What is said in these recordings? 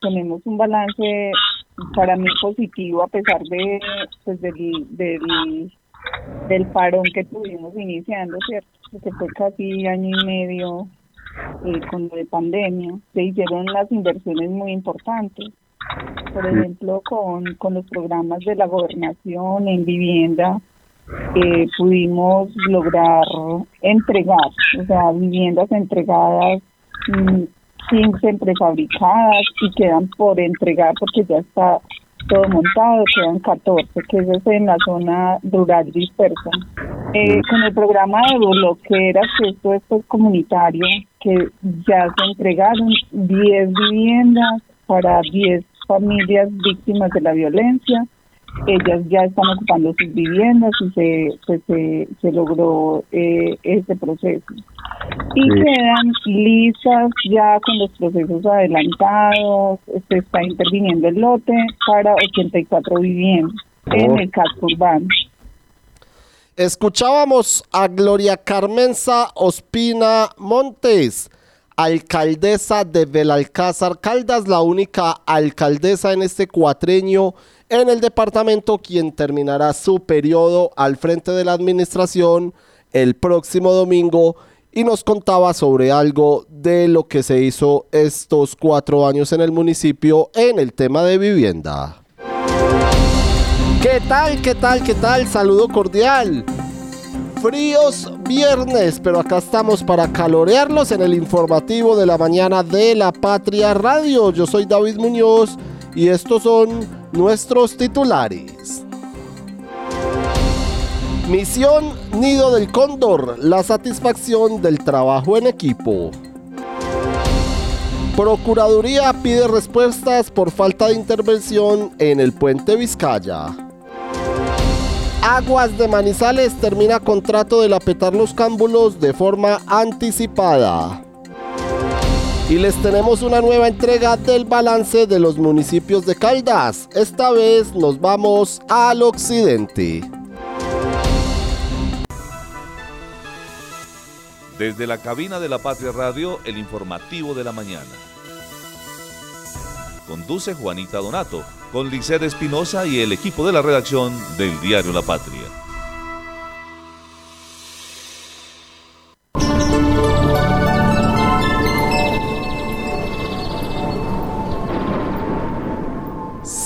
tenemos un balance para mí positivo a pesar de pues del, del, del parón que tuvimos iniciando, ¿cierto? Que fue casi año y medio eh, con la pandemia. Se hicieron las inversiones muy importantes. Por ejemplo, con, con los programas de la gobernación en vivienda, eh, pudimos lograr entregar, o sea, viviendas entregadas mm, 15 prefabricadas y quedan por entregar porque ya está todo montado, quedan 14, que eso es en la zona rural dispersa. Eh, con el programa de bloqueras, que esto es pues, comunitario, que ya se entregaron 10 viviendas para 10 familias víctimas de la violencia, ellas ya están ocupando sus viviendas y se, pues, se, se, logró eh, este proceso. Y quedan listas ya con los procesos adelantados, se está interviniendo el lote para 84 viviendas en el casco urbano. Escuchábamos a Gloria Carmenza Ospina Montes alcaldesa de Belalcázar Caldas, la única alcaldesa en este cuatreño en el departamento, quien terminará su periodo al frente de la administración el próximo domingo y nos contaba sobre algo de lo que se hizo estos cuatro años en el municipio en el tema de vivienda. ¿Qué tal? ¿Qué tal? ¿Qué tal? Saludo cordial fríos viernes, pero acá estamos para calorearlos en el informativo de la mañana de la Patria Radio. Yo soy David Muñoz y estos son nuestros titulares. Misión Nido del Cóndor, la satisfacción del trabajo en equipo. Procuraduría pide respuestas por falta de intervención en el puente Vizcaya. Aguas de Manizales termina contrato de lapetar los cámbulos de forma anticipada. Y les tenemos una nueva entrega del balance de los municipios de Caldas. Esta vez nos vamos al occidente. Desde la cabina de la Patria Radio, el informativo de la mañana. Conduce Juanita Donato con Lisset Espinosa y el equipo de la redacción del diario La Patria.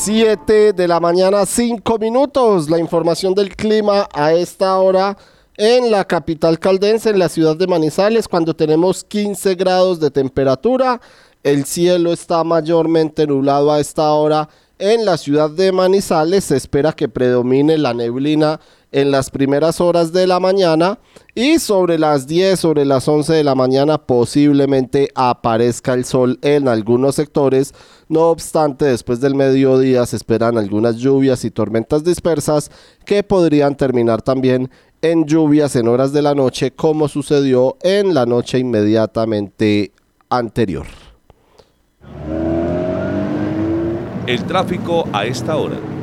Siete de la mañana, cinco minutos. La información del clima a esta hora en la capital caldense, en la ciudad de Manizales, cuando tenemos 15 grados de temperatura. El cielo está mayormente nublado a esta hora en la ciudad de Manizales se espera que predomine la neblina en las primeras horas de la mañana y sobre las 10, sobre las 11 de la mañana posiblemente aparezca el sol en algunos sectores. No obstante, después del mediodía se esperan algunas lluvias y tormentas dispersas que podrían terminar también en lluvias en horas de la noche como sucedió en la noche inmediatamente anterior. El tráfico a esta hora.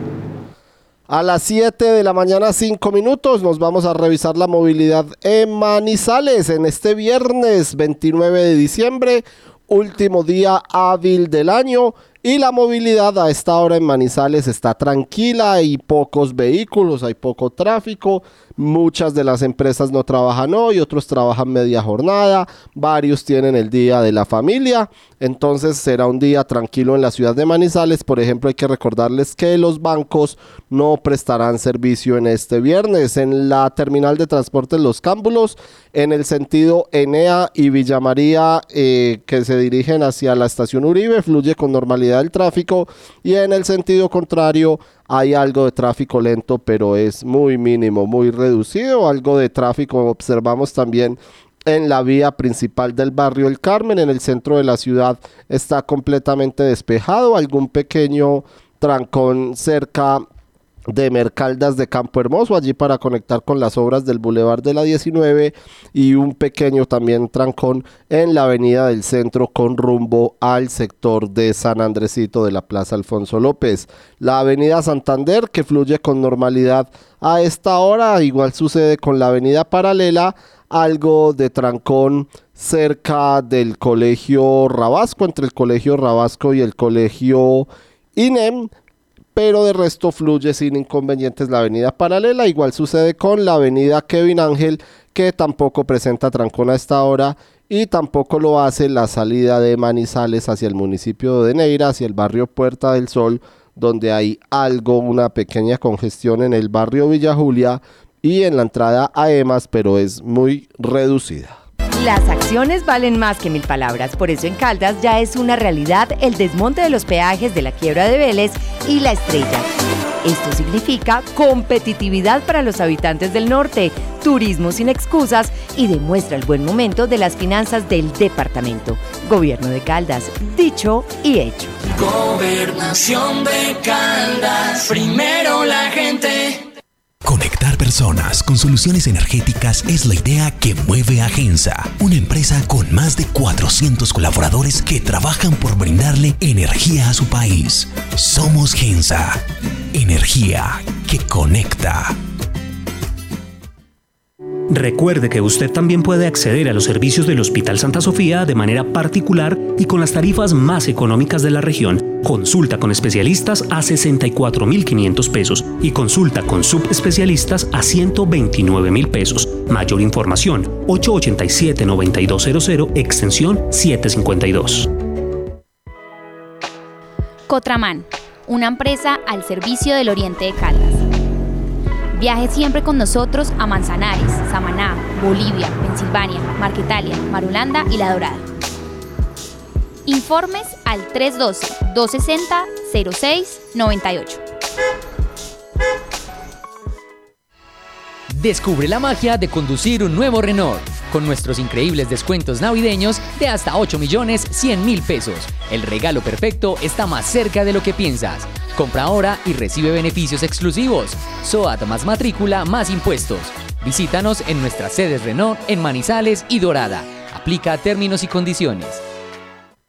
A las 7 de la mañana, 5 minutos, nos vamos a revisar la movilidad en Manizales en este viernes 29 de diciembre, último día hábil del año. Y la movilidad a esta hora en Manizales está tranquila, hay pocos vehículos, hay poco tráfico, muchas de las empresas no trabajan hoy, otros trabajan media jornada, varios tienen el día de la familia, entonces será un día tranquilo en la ciudad de Manizales. Por ejemplo, hay que recordarles que los bancos no prestarán servicio en este viernes. En la terminal de transportes Los Cámbulos, en el sentido Enea y Villa María eh, que se dirigen hacia la estación Uribe, fluye con normalidad del tráfico. Y en el sentido contrario hay algo de tráfico lento, pero es muy mínimo, muy reducido. Algo de tráfico observamos también en la vía principal del barrio El Carmen, en el centro de la ciudad, está completamente despejado. Algún pequeño trancón cerca de Mercaldas de Campo Hermoso, allí para conectar con las obras del Boulevard de la 19 y un pequeño también trancón en la avenida del centro con rumbo al sector de San Andresito de la Plaza Alfonso López. La avenida Santander que fluye con normalidad a esta hora, igual sucede con la avenida paralela, algo de trancón cerca del colegio Rabasco, entre el colegio Rabasco y el colegio INEM pero de resto fluye sin inconvenientes la avenida paralela. Igual sucede con la avenida Kevin Ángel, que tampoco presenta trancón a esta hora y tampoco lo hace la salida de Manizales hacia el municipio de Neira, hacia el barrio Puerta del Sol, donde hay algo, una pequeña congestión en el barrio Villa Julia y en la entrada a EMAS, pero es muy reducida. Las acciones valen más que mil palabras, por eso en Caldas ya es una realidad el desmonte de los peajes de la quiebra de Vélez y la estrella. Esto significa competitividad para los habitantes del norte, turismo sin excusas y demuestra el buen momento de las finanzas del departamento. Gobierno de Caldas, dicho y hecho. Gobernación de Caldas, primero la gente. Conectar personas con soluciones energéticas es la idea que mueve a Gensa, una empresa con más de 400 colaboradores que trabajan por brindarle energía a su país. Somos Gensa, energía que conecta. Recuerde que usted también puede acceder a los servicios del Hospital Santa Sofía de manera particular y con las tarifas más económicas de la región. Consulta con especialistas a 64.500 pesos y consulta con subespecialistas a 129.000 pesos. Mayor información 887-9200 extensión 752. Cotraman, una empresa al servicio del Oriente de Caldas. Viaje siempre con nosotros a Manzanares, Samaná, Bolivia, Pensilvania, Marquetalia, Marulanda y La Dorada. Informes al 312-260-0698. Descubre la magia de conducir un nuevo Renault con nuestros increíbles descuentos navideños de hasta 8 millones 100 mil pesos. El regalo perfecto está más cerca de lo que piensas. Compra ahora y recibe beneficios exclusivos. SOAT más matrícula más impuestos. Visítanos en nuestras sedes Renault en Manizales y Dorada. Aplica términos y condiciones.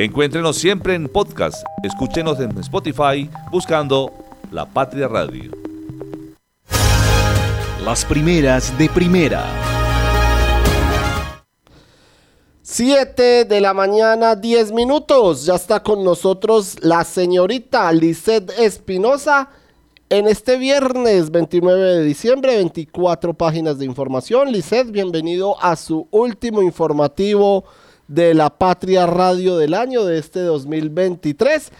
Encuéntrenos siempre en podcast. Escúchenos en Spotify buscando La Patria Radio. Las primeras de primera. 7 de la mañana, 10 minutos. Ya está con nosotros la señorita Lisette Espinosa. En este viernes 29 de diciembre, 24 páginas de información. Lisette, bienvenido a su último informativo de la Patria Radio del año de este 2023,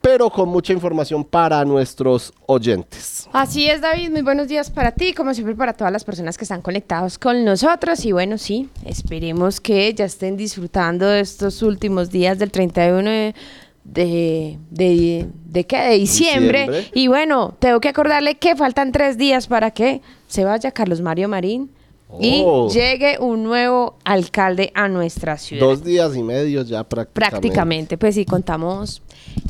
pero con mucha información para nuestros oyentes. Así es, David, muy buenos días para ti, como siempre para todas las personas que están conectados con nosotros y bueno, sí, esperemos que ya estén disfrutando de estos últimos días del 31 de... De, de, de, qué? de diciembre. diciembre. Y bueno, tengo que acordarle que faltan tres días para que se vaya Carlos Mario Marín, y Oh. llegue un nuevo alcalde a nuestra ciudad. Dos días y medio ya prácticamente. Prácticamente, pues si contamos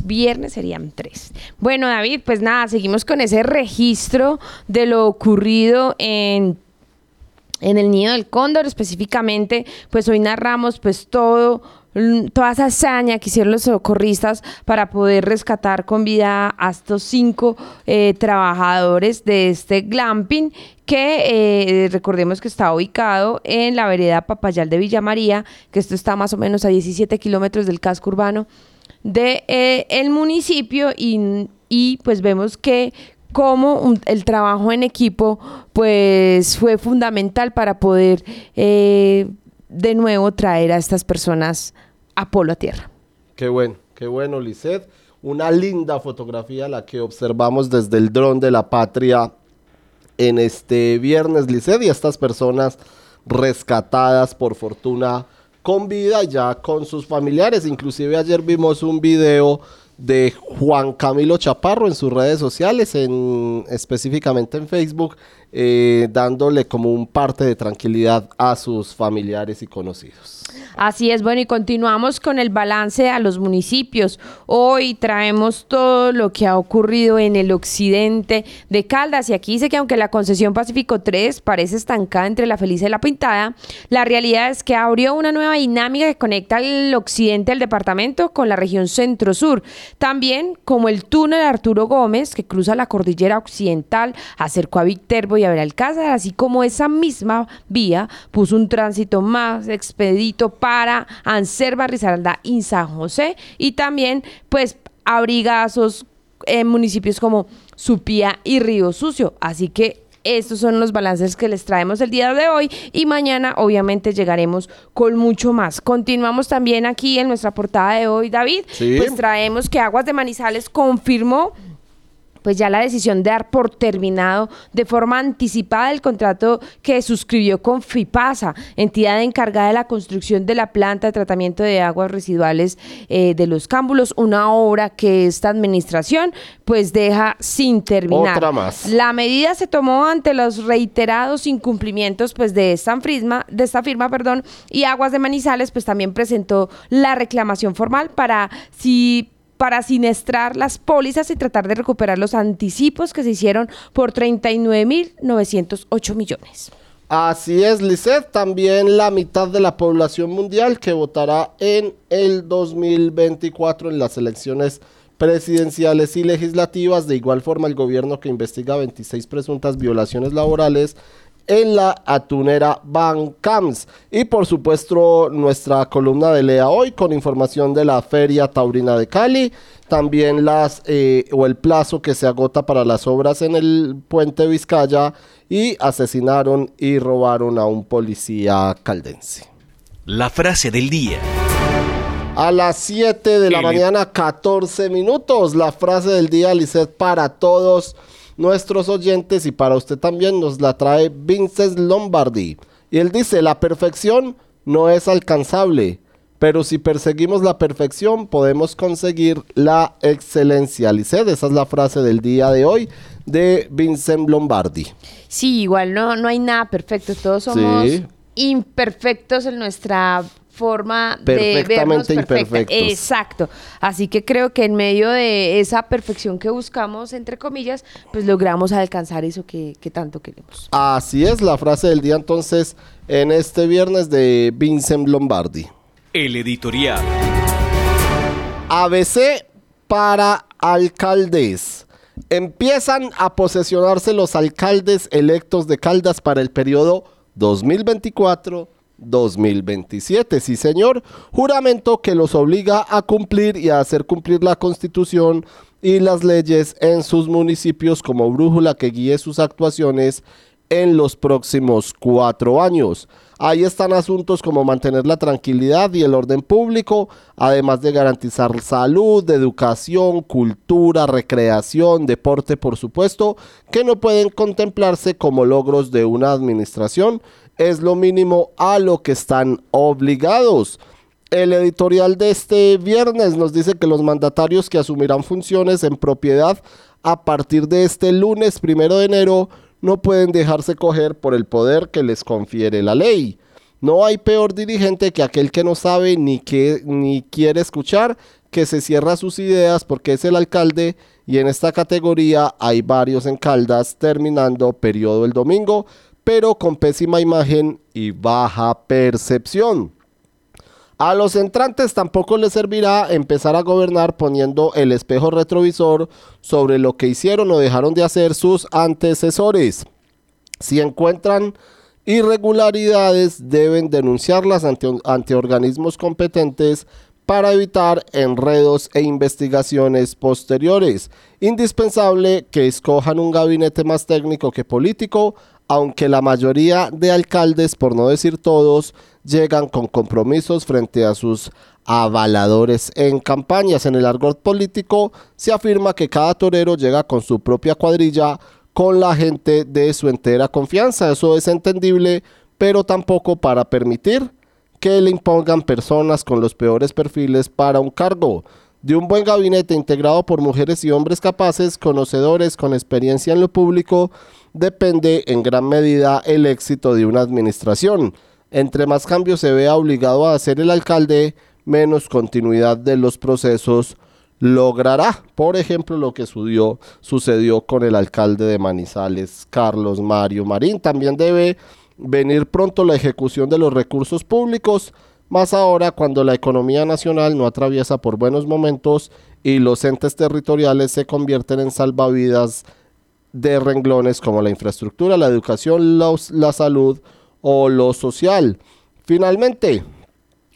viernes serían tres. Bueno, David, pues nada, seguimos con ese registro de lo ocurrido en en el nido del cóndor específicamente, pues hoy narramos pues todo toda esa hazaña que hicieron los socorristas para poder rescatar con vida a estos cinco eh, trabajadores de este glamping que eh, recordemos que está ubicado en la vereda Papayal de Villa María, que esto está más o menos a 17 kilómetros del casco urbano de eh, municipio y, y pues vemos que como un- el trabajo en equipo pues fue fundamental para poder de nuevo traer a estas personas a polo a tierra. Qué bueno, qué bueno, Lisset. Una linda fotografía la que observamos desde el dron de la patria en este viernes, Lisset, y estas personas rescatadas por fortuna con vida ya con sus familiares. Inclusive ayer vimos un video de Juan Camilo Chaparro en sus redes sociales, en, específicamente en Facebook, eh, dándole como un parte de tranquilidad a sus familiares y conocidos. Así es, bueno, y continuamos con el balance a los municipios. Hoy traemos todo lo que ha ocurrido en el occidente de Caldas y aquí dice que aunque la concesión Pacífico 3 parece estancada entre la Feliz y la Pintada, la realidad es que abrió una nueva dinámica que conecta el occidente del departamento con la región centro-sur. También como el túnel Arturo Gómez que cruza la cordillera occidental, acercó a Viterbo y a Belalcázar, así como esa misma vía puso un tránsito más expedito para Anserva, Risaralda y San José y también pues abrigazos en municipios como Supía y Río Sucio. Así que estos son los balances que les traemos el día de hoy y mañana obviamente llegaremos con mucho más. Continuamos también aquí en nuestra portada de hoy, David. Pues traemos que Aguas de Manizales confirmó pues ya la decisión de dar por terminado de forma anticipada el contrato que suscribió con FIPASA, entidad encargada de la construcción de la planta de tratamiento de aguas residuales eh, de los cámbulos, una obra que esta administración pues deja sin terminar. Otra más. La medida se tomó ante los reiterados incumplimientos pues de esta firma, de esta firma, perdón, y Aguas de Manizales pues también presentó la reclamación formal para si para sinestrar las pólizas y tratar de recuperar los anticipos que se hicieron por 39.908 millones. Así es, Lisset, también la mitad de la población mundial que votará en el 2024 en las elecciones presidenciales y legislativas. De igual forma, el gobierno que investiga 26 presuntas violaciones laborales en la atunera Bancams. Y por supuesto nuestra columna de Lea hoy con información de la Feria Taurina de Cali, también las eh, o el plazo que se agota para las obras en el puente Vizcaya y asesinaron y robaron a un policía caldense. La frase del día. A las 7 de la mañana, 14 minutos. La frase del día, Lisset, para todos nuestros oyentes y para usted también nos la trae Vincent Lombardi. Y él dice, la perfección no es alcanzable, pero si perseguimos la perfección podemos conseguir la excelencia. Lisset, esa es la frase del día de hoy de Vincent Lombardi. Sí, igual no, no hay nada perfecto, todos somos imperfectos en nuestra forma de vernos perfecta. Exacto. Así que creo que en medio de esa perfección que buscamos, entre comillas, pues logramos alcanzar eso que, que tanto queremos. Así es la frase del día entonces en este viernes de Vincent Lombardi. El editorial. ABC para alcaldes. Empiezan a posesionarse los alcaldes electos de Caldas para el periodo 2024 2027. Sí, señor. Juramento que los obliga a cumplir y a hacer cumplir la constitución y las leyes en sus municipios como brújula que guíe sus actuaciones en los próximos cuatro años. Ahí están asuntos como mantener la tranquilidad y el orden público, además de garantizar salud, educación, cultura, recreación, deporte, por supuesto, que no pueden contemplarse como logros de una administración, es lo mínimo a lo que están obligados. El editorial de este viernes nos dice que los mandatarios que asumirán funciones en propiedad a partir de este lunes primero de enero no pueden dejarse coger por el poder que les confiere la ley. No hay peor dirigente que aquel que no sabe ni, que, ni quiere escuchar, que se cierra sus ideas porque es el alcalde y en esta categoría hay varios en Caldas terminando periodo el domingo pero con pésima imagen y baja percepción. A los entrantes tampoco les servirá empezar a gobernar poniendo el espejo retrovisor sobre lo que hicieron o dejaron de hacer sus antecesores. Si encuentran irregularidades, deben denunciarlas ante, ante organismos competentes para evitar enredos e investigaciones posteriores. Indispensable que escojan un gabinete más técnico que político, aunque la mayoría de alcaldes, por no decir todos, llegan con compromisos frente a sus avaladores en campañas. En el argot político se afirma que cada torero llega con su propia cuadrilla con la gente de su entera confianza. Eso es entendible, pero tampoco para permitir que le impongan personas con los peores perfiles para un cargo. De un buen gabinete integrado por mujeres y hombres capaces, conocedores, con experiencia en lo público, depende en gran medida el éxito de una administración. Entre más cambios se vea obligado a hacer el alcalde, menos continuidad de los procesos logrará. Por ejemplo, lo que sucedió, con el alcalde de Manizales, Carlos Mario Marín. También debe venir pronto la ejecución de los recursos públicos, más ahora cuando la economía nacional no atraviesa por buenos momentos y los entes territoriales se convierten en salvavidas de renglones como la infraestructura, la educación, la salud o lo social. Finalmente,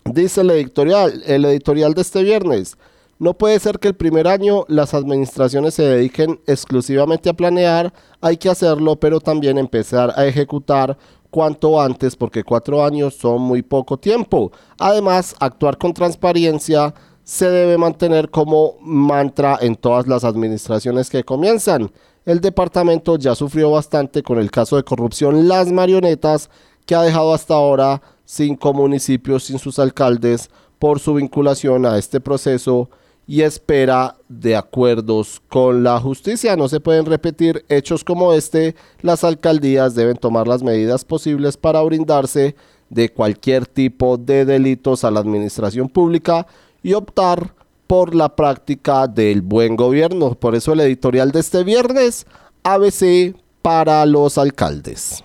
dice el editorial, el editorial de este viernes, no puede ser que el primer año las administraciones se dediquen exclusivamente a planear, hay que hacerlo, pero también empezar a ejecutar cuanto antes, porque cuatro años son muy poco tiempo. Además, actuar con transparencia se debe mantener como mantra en todas las administraciones que comienzan. El departamento ya sufrió bastante con el caso de corrupción Las Marionetas, que ha dejado hasta ahora cinco municipios sin sus alcaldes por su vinculación a este proceso y espera de acuerdos con la justicia. No se pueden repetir hechos como este. Las alcaldías deben tomar las medidas posibles para brindarse de cualquier tipo de delitos a la administración pública y optar por la práctica del buen gobierno. Por eso el editorial de este viernes, ABC para los alcaldes.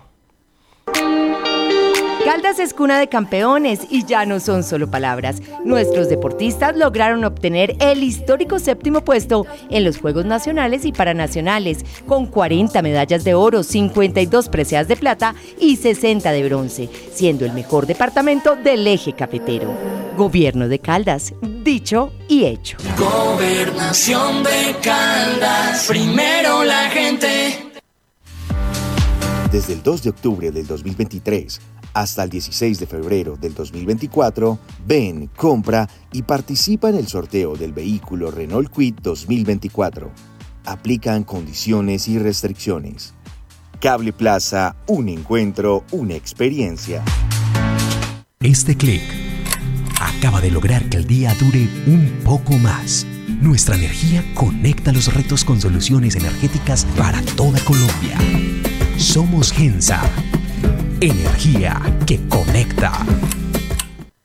Caldas es cuna de campeones y ya no son solo palabras. Nuestros deportistas lograron obtener el histórico séptimo puesto en los Juegos Nacionales y Paranacionales, con 40 medallas de oro, 52 preseas de plata y 60 de bronce, siendo el mejor departamento del eje cafetero. Gobierno de Caldas, dicho y hecho. Gobernación de Caldas, primero la gente. Desde el 2 de octubre del 2023, hasta el 16 de febrero del 2024, ven, compra y participa en el sorteo del vehículo Renault Quid 2024. Aplican condiciones y restricciones. Cable Plaza, un encuentro, una experiencia. Este clic acaba de lograr que el día dure un poco más. Nuestra energía conecta los retos con soluciones energéticas para toda Colombia. Somos Gensa Energía que conecta.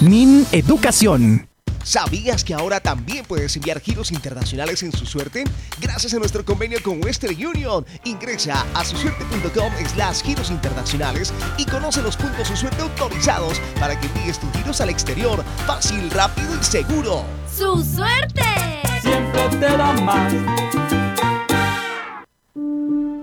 Min Educación. ¿Sabías que ahora también puedes enviar giros internacionales en su suerte? Gracias a nuestro convenio con Western Union. Ingresa a susuerte.com slash giros internacionales y conoce los puntos su suerte autorizados para que envíes tus giros al exterior fácil, rápido y seguro. ¡Su suerte! Siempre te da más.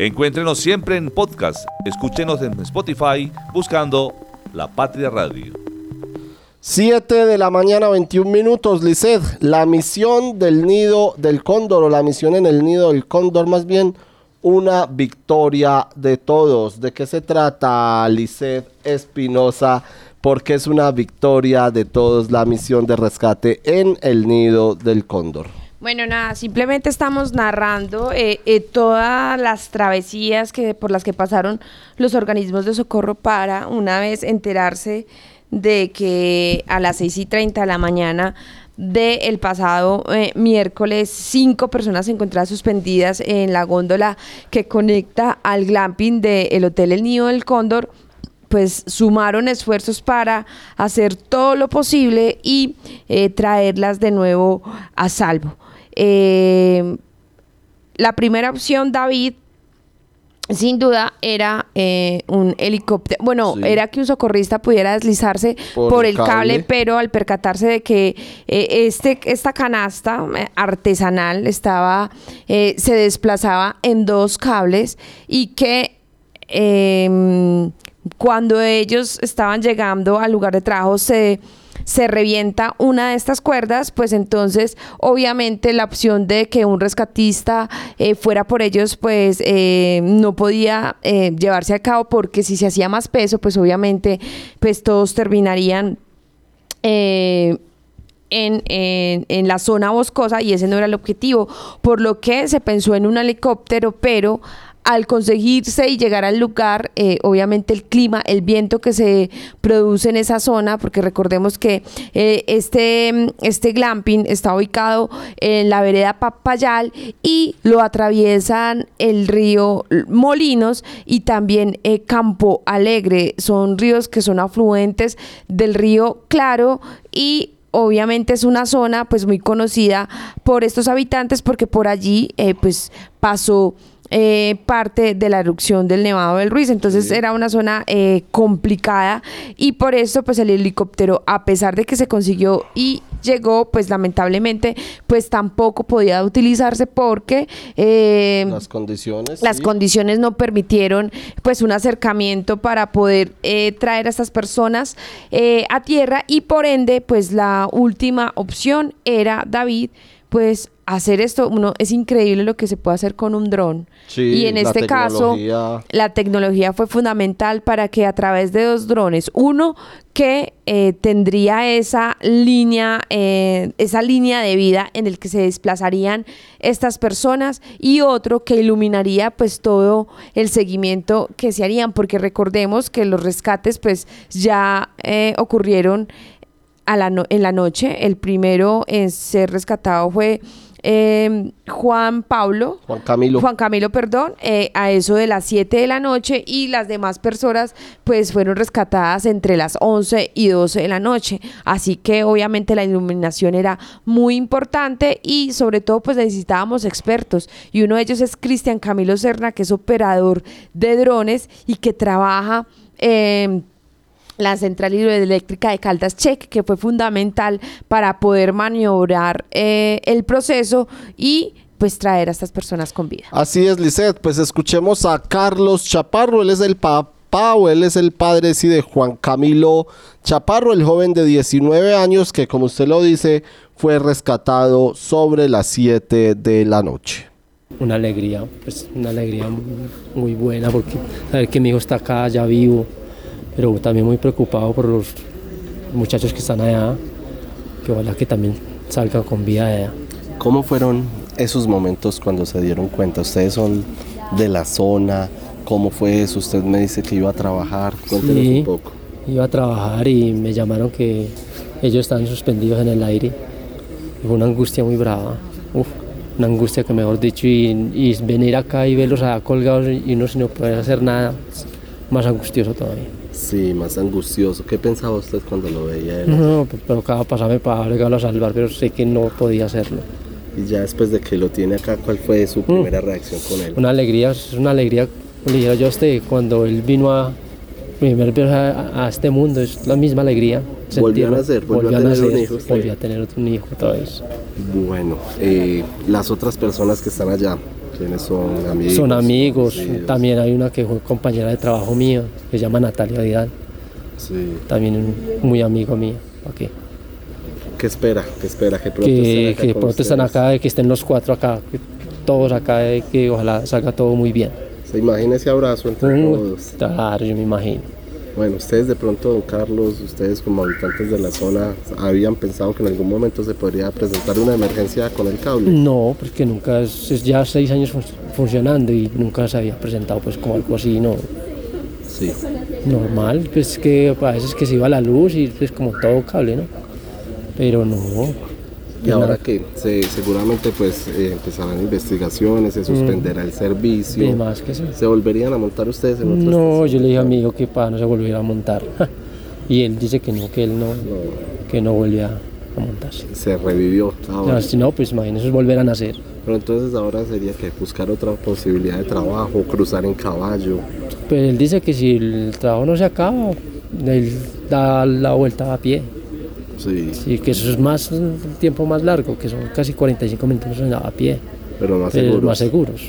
Encuéntrenos siempre en podcast. Escúchenos en Spotify buscando La Patria Radio. 7 de la mañana, 21 minutos, Lisset. La misión del nido del cóndor, o la misión en el nido del cóndor, más bien una victoria de todos. ¿De qué se trata, Lisset Espinosa porque es una victoria de todos la misión de rescate en el nido del cóndor. Bueno, nada, simplemente estamos narrando eh, eh, todas las travesías que, por las que pasaron los organismos de socorro para una vez enterarse de que a las 6 y 30 de la mañana del pasado eh, miércoles, cinco personas encontradas suspendidas en la góndola que conecta al glamping del Hotel El Nido del Cóndor pues sumaron esfuerzos para hacer todo lo posible y traerlas de nuevo a salvo. Eh, la primera opción, David, sin duda era eh, un helicóptero. Bueno, era que un socorrista pudiera deslizarse por, el cable. pero al percatarse de que eh, este, esta canasta artesanal estaba, se desplazaba en dos cables y que em, cuando ellos estaban llegando al lugar de trabajo se se revienta una de estas cuerdas, pues entonces obviamente la opción de que un rescatista eh, fuera por ellos, pues eh, no podía eh, llevarse a cabo porque si se hacía más peso, pues obviamente pues todos terminarían... En, en, en, la zona boscosa y ese no era el objetivo, por lo que se pensó en un helicóptero, pero al conseguirse y llegar al lugar, eh, obviamente el clima, el viento que se produce en esa zona, porque recordemos que eh, este, este glamping está ubicado en la vereda Papayal y lo atraviesan el río Molinos y también eh, Campo Alegre. Son ríos que son afluentes del río Claro y obviamente es una zona pues muy conocida por estos habitantes porque por allí pues pasó eh, parte de la erupción del Nevado del Ruiz. Entonces era una zona eh, complicada y por eso pues el helicóptero, a pesar de que se consiguió y llegó, pues lamentablemente, pues tampoco podía utilizarse porque eh, las condiciones las condiciones no permitieron pues un acercamiento para poder traer a estas personas a tierra y por ende pues la última opción era David pues hacer esto, uno, es increíble lo que se puede hacer con un dron. y en este caso, la tecnología fue fundamental para que a través de dos drones, uno que eh, tendría esa línea, eh, esa línea de vida en el que se desplazarían estas personas y otro que iluminaría pues todo el seguimiento que se harían, porque recordemos que los rescates pues ya eh, ocurrieron en la noche. El primero en ser rescatado fue em, Juan Pablo. Juan Camilo. Juan Camilo, perdón, eh, a eso de las 7 de la noche y las demás personas pues fueron rescatadas entre las 11 y 12 de la noche. Así que obviamente la iluminación era muy importante y sobre todo pues necesitábamos expertos y uno de ellos es Cristian Camilo Serna que es operador de drones y que trabaja... Eh, la central hidroeléctrica de Caldas Check, que fue fundamental para poder maniobrar eh, el proceso y pues traer a estas personas con vida. Así es, Lisette, pues escuchemos a Carlos Chaparro, él es el papá o él es el padre sí, de Juan Camilo Chaparro, el joven de 19 años que como usted lo dice fue rescatado sobre las 7 de la noche. Una alegría, pues una alegría muy buena porque saber que mi hijo está acá ya vivo, pero también muy preocupado por los muchachos que están allá, que ojalá que también salgan con vida allá. ¿Cómo fueron esos momentos cuando se dieron cuenta? Ustedes son de la zona, ¿cómo fue eso? Usted me dice que iba a trabajar, cuéntenos un poco. Iba a trabajar y me llamaron que ellos estaban suspendidos en el aire. Fue una angustia muy brava, Uf, una angustia que mejor dicho, y, venir acá y verlos allá colgados y uno sin no poder hacer nada, más angustioso todavía. Sí, más angustioso. ¿Qué pensaba usted cuando lo veía? No, pero cada pasarme para a salvar, pero sé que no podía hacerlo. Y ya después de que lo tiene acá, ¿cuál fue su mm. primera reacción con él? Una alegría, es una alegría, le yo a usted, cuando él vino a, primer a, a, este mundo, es la misma alegría. Volvió a nacer, volvió, a, tener un hijo. Volvió a tener otro hijo otra vez. Bueno, eh, las otras personas que están allá, son amigos? Son amigos. También hay una que fue compañera de trabajo mío, que se llama Natalia Vidal. Sí. También muy amigo mío. ¿Qué? ¿Qué espera? ¿Qué espera? Que pronto, que, estén, acá que están acá, que estén los cuatro acá, todos acá, que ojalá salga todo muy bien. ¿Se imagina ese abrazo entre todos? Claro, yo me imagino. Bueno, ustedes de pronto, don Carlos, ustedes como habitantes de la zona, ¿habían pensado que en algún momento se podría presentar una emergencia con el cable? No, porque nunca, es, ya seis años fun- funcionando y nunca se había presentado pues como algo así, no. Sí. Normal, pues que a veces que se iba la luz y pues como todo cable, ¿no? Pero no. Y pues ahora nada. que se, seguramente pues eh, empezarán investigaciones, se suspenderá el servicio. Y más que sí. ¿Se volverían a montar ustedes en No, yo le dije a mi hijo que para no se volviera a montar. y él dice que no, que él no, que no volvía a montarse. Se revivió ahora. No, si no, pues imagínese volver a nacer. Pero entonces ahora sería que buscar otra posibilidad de trabajo, cruzar en caballo. Pues él dice que si el trabajo no se acaba, él da la vuelta a pie. Sí. Sí, que eso es más un tiempo más largo, que son casi 45 minutos a pie. Pero más Pero seguros. más seguros.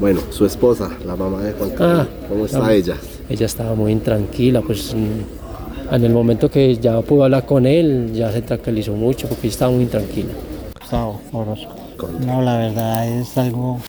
Bueno, su esposa, la mamá de Juan Carlos, Ah, ¿cómo está la- ella? Ella estaba muy intranquila, pues mm, en el momento que ya pudo hablar con él, ya se tranquilizó mucho porque estaba muy intranquila. Gustavo Orozco. No, la verdad es algo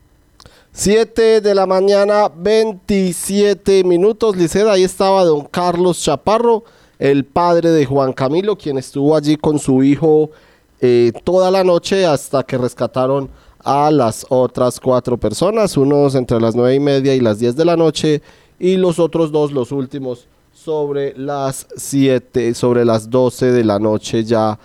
7 de la mañana, 27 minutos. Liceda, ahí estaba don Carlos Chaparro, el padre de Juan Camilo, quien estuvo allí con su hijo eh, toda la noche hasta que rescataron a las otras cuatro personas, unos entre las nueve y media y las 10 de la noche, y los otros dos, los últimos, sobre las 7, sobre las 12 de la noche ya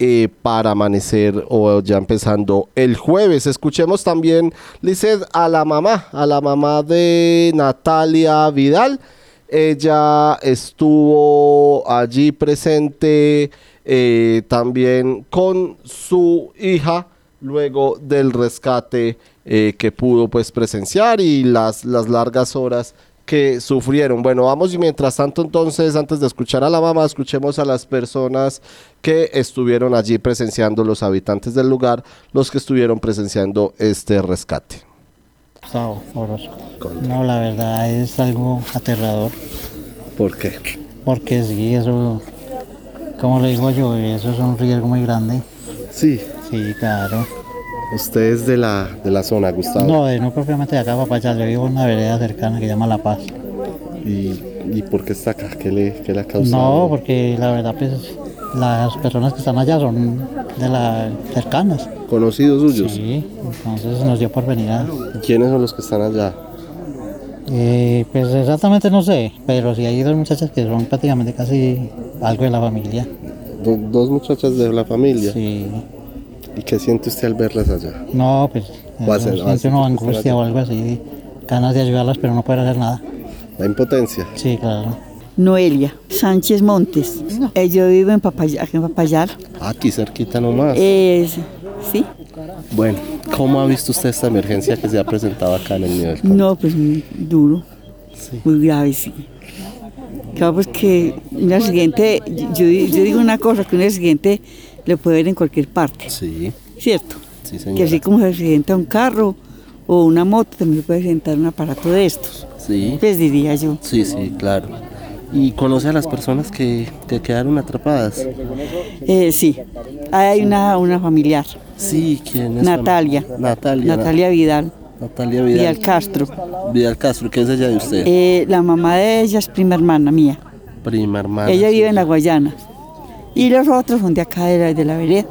eh, para amanecer o ya empezando el jueves. Escuchemos también, Lizeth, a la mamá, a la mamá de Natalia Vidal. Ella estuvo allí presente eh, también con su hija luego del rescate eh, que pudo pues presenciar y las, las largas horas que sufrieron. Bueno, vamos y mientras tanto entonces, antes de escuchar a la mamá, escuchemos a las personas que estuvieron allí presenciando, los habitantes del lugar, los que estuvieron presenciando este rescate. Gustavo Orozco. No, la verdad es algo aterrador. ¿Por qué? Porque sí, eso, como le digo yo, eso es un riesgo muy grande. Sí. Sí, claro. Usted es de la, de la zona, Gustavo. No, de- no propiamente de acá, papá, yo vivo en una vereda cercana que se llama La Paz. ¿Y, y por qué está acá? ¿Qué le, qué le ha causado? No, porque la verdad, pues, las personas que están allá son de las cercanas. ¿Conocidos suyos? Sí, entonces nos dio por venir a... ¿Quiénes son los que están allá? Eh, pues exactamente no sé, pero sí hay dos muchachas que son prácticamente casi algo de la familia. Do- dos muchachas de la familia. Sí. ¿Y qué siente usted al verlas allá? No, pues siente una angustia o algo así, ganas de ayudarlas, pero no poder hacer nada. La impotencia. Sí, claro. Noelia Sánchez Montes. Eh, yo vivo en Papayar. Aquí en Papayar. Aquí cerquita nomás. Es- sí. Bueno, ¿cómo ha visto usted esta emergencia que se ha presentado acá en el nivel? No, pues muy duro. Muy grave, sí. Claro, pues que un accidente, yo, yo digo una cosa, que un accidente le puede ver en cualquier parte. Sí. ¿Cierto? Sí, Que así como se accidenta un carro o una moto, también se puede accidentar un aparato de estos. Sí. Pues diría yo. Sí, sí, claro. ¿Y conoce a las personas que, que quedaron atrapadas? Eh, sí, hay una, una familiar. Sí, ¿quién es? Natalia. Natalia. Natalia Vidal. Natalia Vidal. Vidal Castro. Vidal Castro, ¿qué es ella de usted? Eh, la mamá de ella es prima hermana mía. Prima hermana. ella vive en la Guayana. Y los otros son de acá, de la, de la vereda.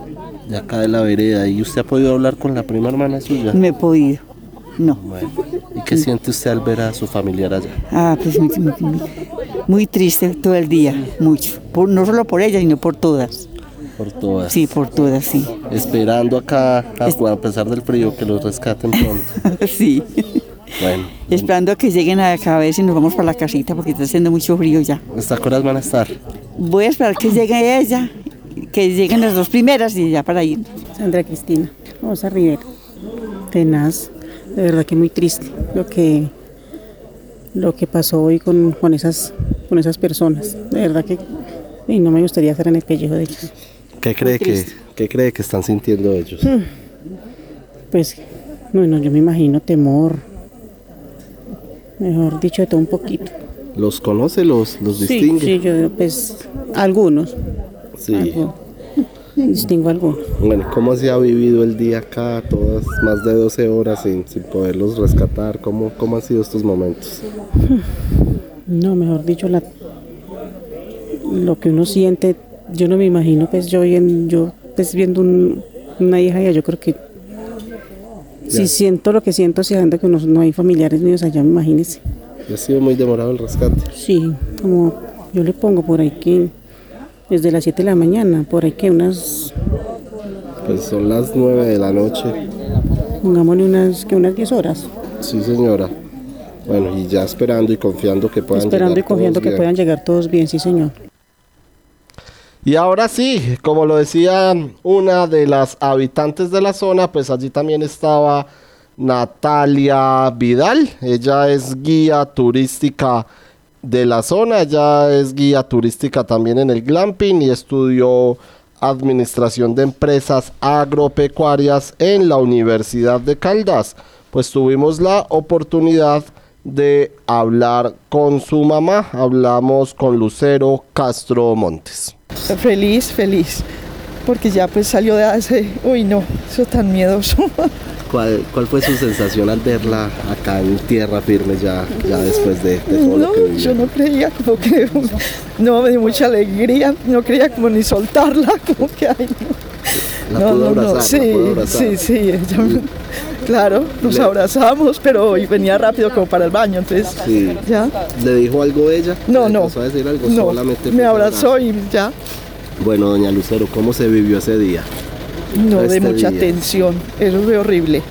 De acá de la vereda. ¿Y usted ha podido hablar con la prima hermana suya? No he podido. No. Bueno. ¿Y qué siente usted al ver a su familiar allá? Ah, pues muy, muy- muy- muy triste todo el día, mucho. Por- no solo por ella, sino por todas. Por todas. Sí, por todas, sí. Esperando acá, a, a pesar del frío, que los rescaten pronto. sí. Bueno, Esperando a que lleguen acá a ver si nos vamos para la casita porque está haciendo mucho frío ya. ¿hasta qué horas van a estar? Voy a esperar que llegue ella, que lleguen las dos primeras y ya para ir. Sandra Cristina Rosa Rivera. Tenaz, de verdad que muy triste lo que lo que pasó hoy con, con esas con esas personas. De verdad que y no me gustaría estar en el pellejo de ellos. ¿Qué cree, que. ¿Qué cree que están sintiendo ellos? Mm. Pues bueno, yo me imagino temor. Mejor dicho, de todo un poquito. ¿Los conoce, los, los Sí, distingue? sí, yo pues algunos. Sí. Algunos. Distingo algunos. Bueno, ¿cómo se ha vivido el día acá? Todas más de 12 horas sin, sin poderlos rescatar. ¿Cómo, ¿Cómo han sido estos momentos? No, mejor dicho, la, lo que uno siente, yo no me imagino, pues yo, bien, yo pues viendo un- una hija allá, yo creo que si siento lo que siento, sabiendo que no, no hay familiares míos allá, imagínese. ¿Y ha sido muy demorado el rescate? Sí, como yo le pongo por ahí que desde las 7 de la mañana, por ahí que unas, Pues son las 9 de la noche. pongámosle unas, que unas 10 horas, Sí, señora. Bueno, y ya esperando y confiando que puedan esperando y llegar confiando todos que bien. puedan llegar todos bien, sí señor. Y ahora sí, como lo decía una de las habitantes de la zona, pues allí también estaba Natalia Vidal. Ella es guía turística de la zona, ella es guía turística también en el glamping y estudió administración de empresas agropecuarias en la Universidad de Caldas. Pues tuvimos la oportunidad de hablar con su mamá. Hablamos con Lucero Castro Montes. Feliz, feliz. Porque ya pues salió de hace, uy no, eso tan miedoso. ¿Cuál, ¿Cuál fue su sensación al verla acá en tierra firme ya, ya después de, de todo No, lo que vivió? yo no creía como que, no, me dio mucha alegría, no creía como ni soltarla, como que, ay, no. La no, pudo no, no, abrazar, la sí, pudo abrazar. sí, sí, ella claro, nos Le- abrazamos, pero hoy venía rápido como para el baño, entonces, Sí. ya, ¿Le dijo algo ella? No, ¿Le no. a decir algo? no, Solamente me abrazó y ya, Bueno, doña Lucero, ¿cómo se vivió ese día? No, de mucha día. tensión, eso fue horrible,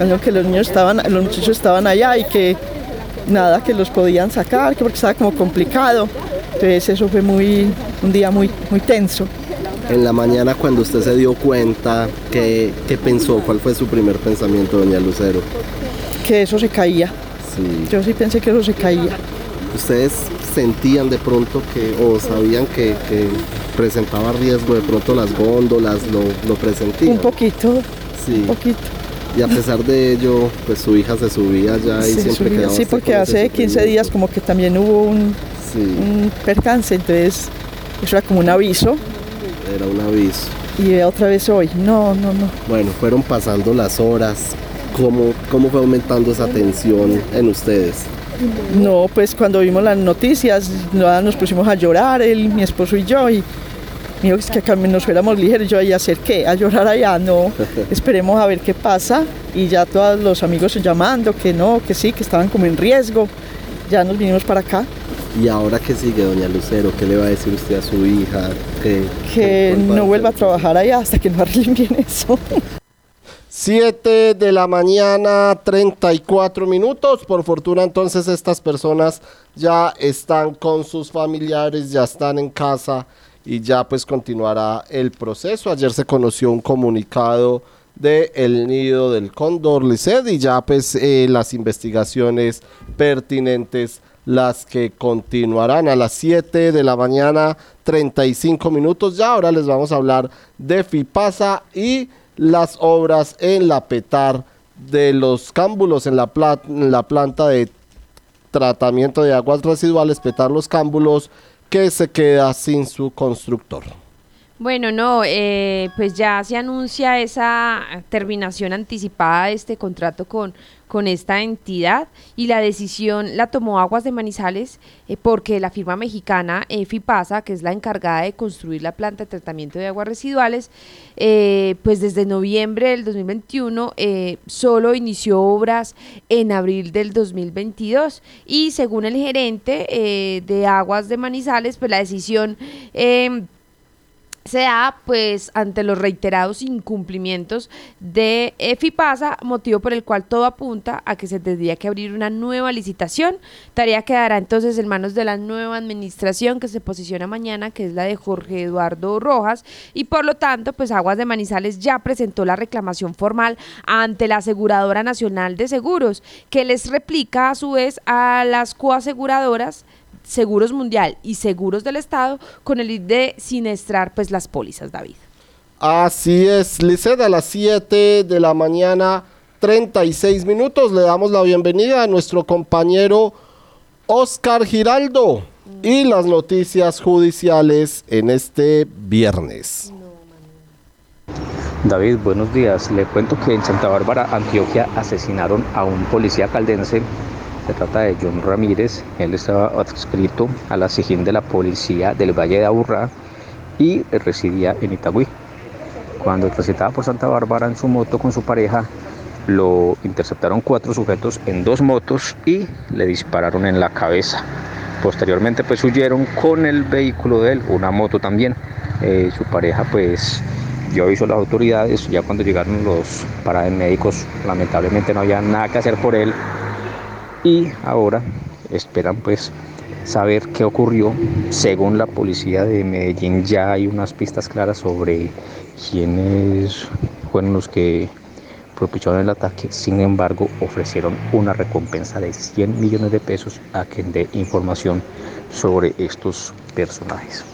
Algo que los niños estaban, los muchachos estaban allá y que nada, que los podían sacar, que porque estaba como complicado, entonces eso fue muy, un día muy, muy tenso. En la mañana cuando usted se dio cuenta, ¿qué, qué pensó? ¿Cuál fue su primer pensamiento, doña Lucero? que eso se caía. Sí. Yo sí pensé que eso se caía. ¿Ustedes sentían de pronto que, o sabían que, que presentaba riesgo de pronto las góndolas, lo, lo presentían? Un poquito, Sí. un poquito. Y a pesar de ello, pues su hija se subía ya y Se siempre subía. quedaba Sí, porque hace 15 días como que también hubo un, Sí. un percance, entonces eso era como un aviso. Era un aviso. Y otra vez hoy, no, no, no. Bueno, fueron pasando las horas. ¿Cómo, cómo fue aumentando esa tensión en ustedes? No, pues cuando vimos las noticias, nos pusimos a llorar, él, mi esposo y yo, y me dijo que es que acá nos fuéramos ligeros, yo ahí a hacer qué, a llorar allá, no, esperemos a ver qué pasa, y ya todos los amigos llamando, que no, que sí, que estaban como en riesgo, ya nos vinimos para acá, ¿Y ahora qué sigue, doña Lucero? ¿Qué le va a decir usted a su hija? ¿Qué, que va no vuelva a trabajar allá hasta que no arreglen bien eso. 7 de la mañana, 34 minutos. Por fortuna, entonces, estas personas ya están con sus familiares, ya están en casa y ya pues continuará el proceso. Ayer se conoció un comunicado de El Nido del Cóndor Liced y ya pues eh, las investigaciones pertinentes las que continuarán a las 7 de la mañana 35 minutos ya ahora les vamos a hablar de FIPASA y las obras en la petar de los cámbulos en la, en la planta de tratamiento de aguas residuales petar los cámbulos que se queda sin su constructor Bueno, no, eh, pues ya se anuncia esa terminación anticipada de este contrato con, con esta entidad y la decisión la tomó Aguas de Manizales eh, porque la firma mexicana eh, FIPASA, que es la encargada de construir la planta de tratamiento de aguas residuales, eh, pues desde noviembre del 2021 eh, solo inició obras en abril del 2022 y según el gerente de Aguas de Manizales, pues la decisión... se da pues ante los reiterados incumplimientos de FIPASA, motivo por el cual todo apunta a que se tendría que abrir una nueva licitación. Tarea quedará entonces en manos de la nueva administración que se posiciona mañana, que es la de Jorge Eduardo Rojas, y por lo tanto, pues Aguas de Manizales ya presentó la reclamación formal ante la Aseguradora Nacional de Seguros, que les replica a su vez a las coaseguradoras Seguros Mundial y Seguros del Estado con el ID de sinestrar pues las pólizas, David. Así es, Lisset, a las 7 de la mañana, 36 minutos. Le damos la bienvenida a nuestro compañero Oscar Giraldo y las noticias judiciales en este viernes. David, buenos días. Le cuento que en Santa Bárbara, Antioquia, asesinaron a un policía caldense Se trata de John Ramírez, él estaba adscrito a la SIGIN de la policía del Valle de Aburrá y residía en Itagüí. Cuando transitaba por Santa Bárbara en su moto con su pareja, lo interceptaron cuatro sujetos en dos motos y le dispararon en la cabeza. Posteriormente pues huyeron con el vehículo de él, una moto también. Eh, su pareja pues dio aviso a las autoridades, ya cuando llegaron los paramédicos lamentablemente no había nada que hacer por él y ahora esperan pues saber qué ocurrió. Según la policía de Medellín ya hay unas pistas claras sobre quiénes fueron los que propiciaron el ataque. Sin embargo, ofrecieron una recompensa de 100 millones de pesos a quien dé información sobre estos personajes.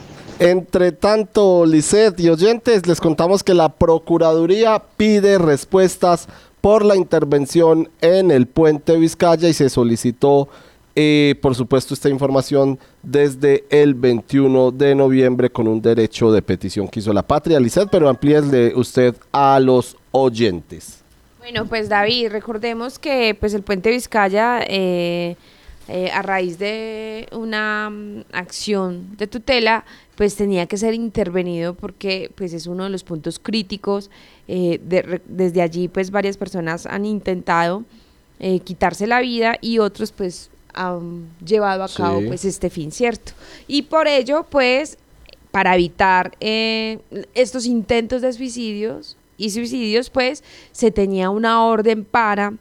Entre tanto, Lisset y oyentes, les contamos que la Procuraduría pide respuestas por la intervención en el puente Vizcaya y se solicitó, eh, por supuesto, esta información desde el 21 de noviembre con un derecho de petición que hizo la patria. Lisset, pero amplíesle usted a los oyentes. Bueno, pues David, recordemos que pues el puente Vizcaya... Eh, eh, a raíz de una mm, acción de tutela, pues tenía que ser intervenido porque pues es uno de los puntos críticos. Eh, desde allí pues varias personas han intentado eh, quitarse la vida y otros pues han llevado a cabo pues este fin, ¿cierto? Y por ello pues para evitar estos intentos de suicidios y suicidios pues se tenía una orden para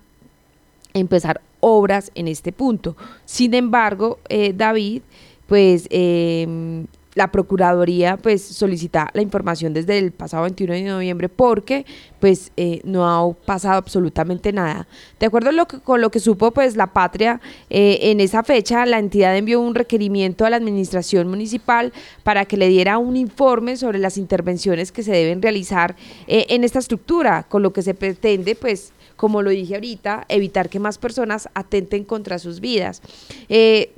empezar obras en este punto. Sin embargo, eh, David, pues em, la Procuraduría pues solicita la información desde el pasado 21 de noviembre porque pues eh, no ha pasado absolutamente nada. De acuerdo con lo que supo pues la patria, eh, en esa fecha la entidad envió un requerimiento a la administración municipal para que le diera un informe sobre las intervenciones que se deben realizar en esta estructura, con lo que se pretende pues como lo dije ahorita, evitar que más personas atenten contra sus vidas. Eh,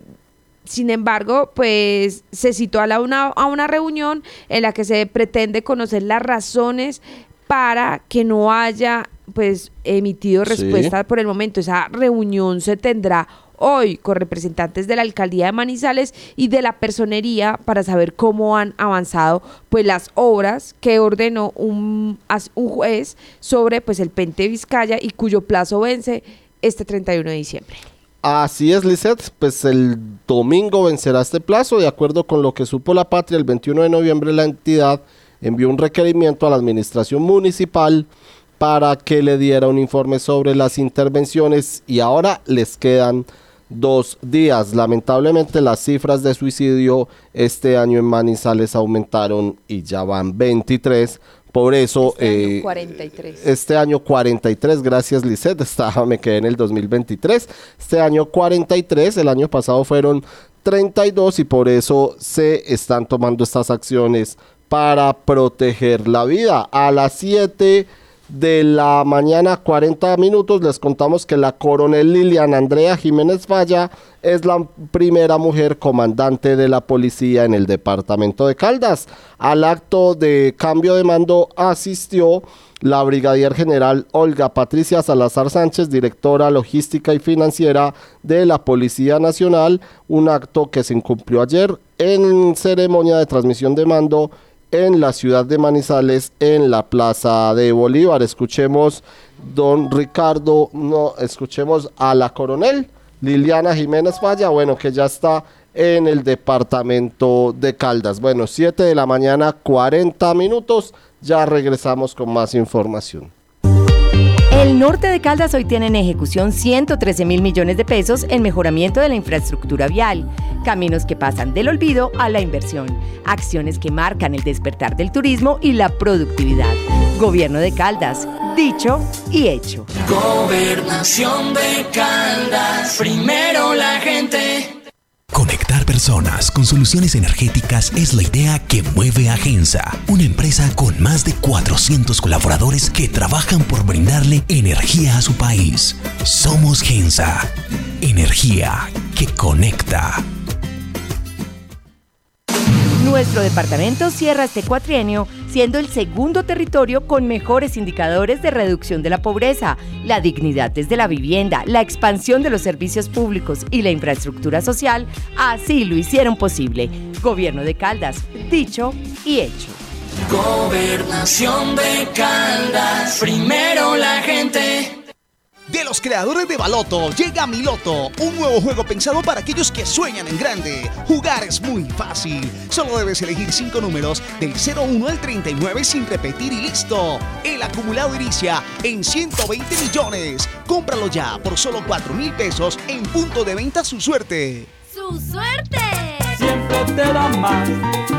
sin embargo, pues se citó a, la una, a una reunión en la que se pretende conocer las razones para que no haya pues emitido respuesta por el momento. Esa reunión se tendrá hoy con representantes de la alcaldía de Manizales y de la personería para saber cómo han avanzado pues las obras que ordenó un, un juez sobre pues el Pente Vizcaya y cuyo plazo vence este 31 de diciembre. Así es, Lisset, pues el domingo vencerá este plazo, de acuerdo con lo que supo la patria, el 21 de noviembre la entidad envió un requerimiento a la administración municipal para que le diera un informe sobre las intervenciones y ahora les quedan dos días. Lamentablemente las cifras de suicidio este año en Manizales aumentaron y ya van 23. Por eso... Este año 43. Eh, este año 43, gracias Lisette, estaba, me quedé en el 2023. Este año 43, el año pasado fueron 32 y por eso se están tomando estas acciones para proteger la vida. A las 7 de la mañana 40 minutos les contamos que la coronel Liliana Andrea Jiménez Falla es la primera mujer comandante de la policía en el departamento de Caldas. Al acto de cambio de mando asistió la brigadier general Olga Patricia Salazar Sánchez, directora logística y financiera de la Policía Nacional, un acto que se incumplió ayer en ceremonia de transmisión de mando en la ciudad de Manizales, en la Plaza de Bolívar. Escuchemos, don Ricardo, no, escuchemos a la coronel Liliana Jiménez Falla, bueno, que ya está en el departamento de Caldas. Bueno, 7 de la mañana, 40 minutos, ya regresamos con más información. El norte de Caldas hoy tiene en ejecución 113 mil millones de pesos en mejoramiento de la infraestructura vial, caminos que pasan del olvido a la inversión, acciones que marcan el despertar del turismo y la productividad. Gobierno de Caldas, dicho y hecho. Gobernación de Caldas, primero la gente. Conectar personas con soluciones energéticas es la idea que mueve a Gensa, una empresa con más de 400 colaboradores que trabajan por brindarle energía a su país. Somos Gensa, energía que conecta. Nuestro departamento cierra este cuatrienio siendo el segundo territorio con mejores indicadores de reducción de la pobreza, la dignidad desde la vivienda, la expansión de los servicios públicos y la infraestructura social, así lo hicieron posible. Gobierno de Caldas, dicho y hecho. Gobernación de Caldas, primero la gente. De los creadores de Baloto llega Miloto, un nuevo juego pensado para aquellos que sueñan en grande. Jugar es muy fácil. Solo debes elegir 5 números del 01 al 39 sin repetir y listo. El acumulado inicia en 120 millones. Cómpralo ya por solo 4 mil pesos en punto de venta su suerte. ¡Su suerte! Siempre te da más.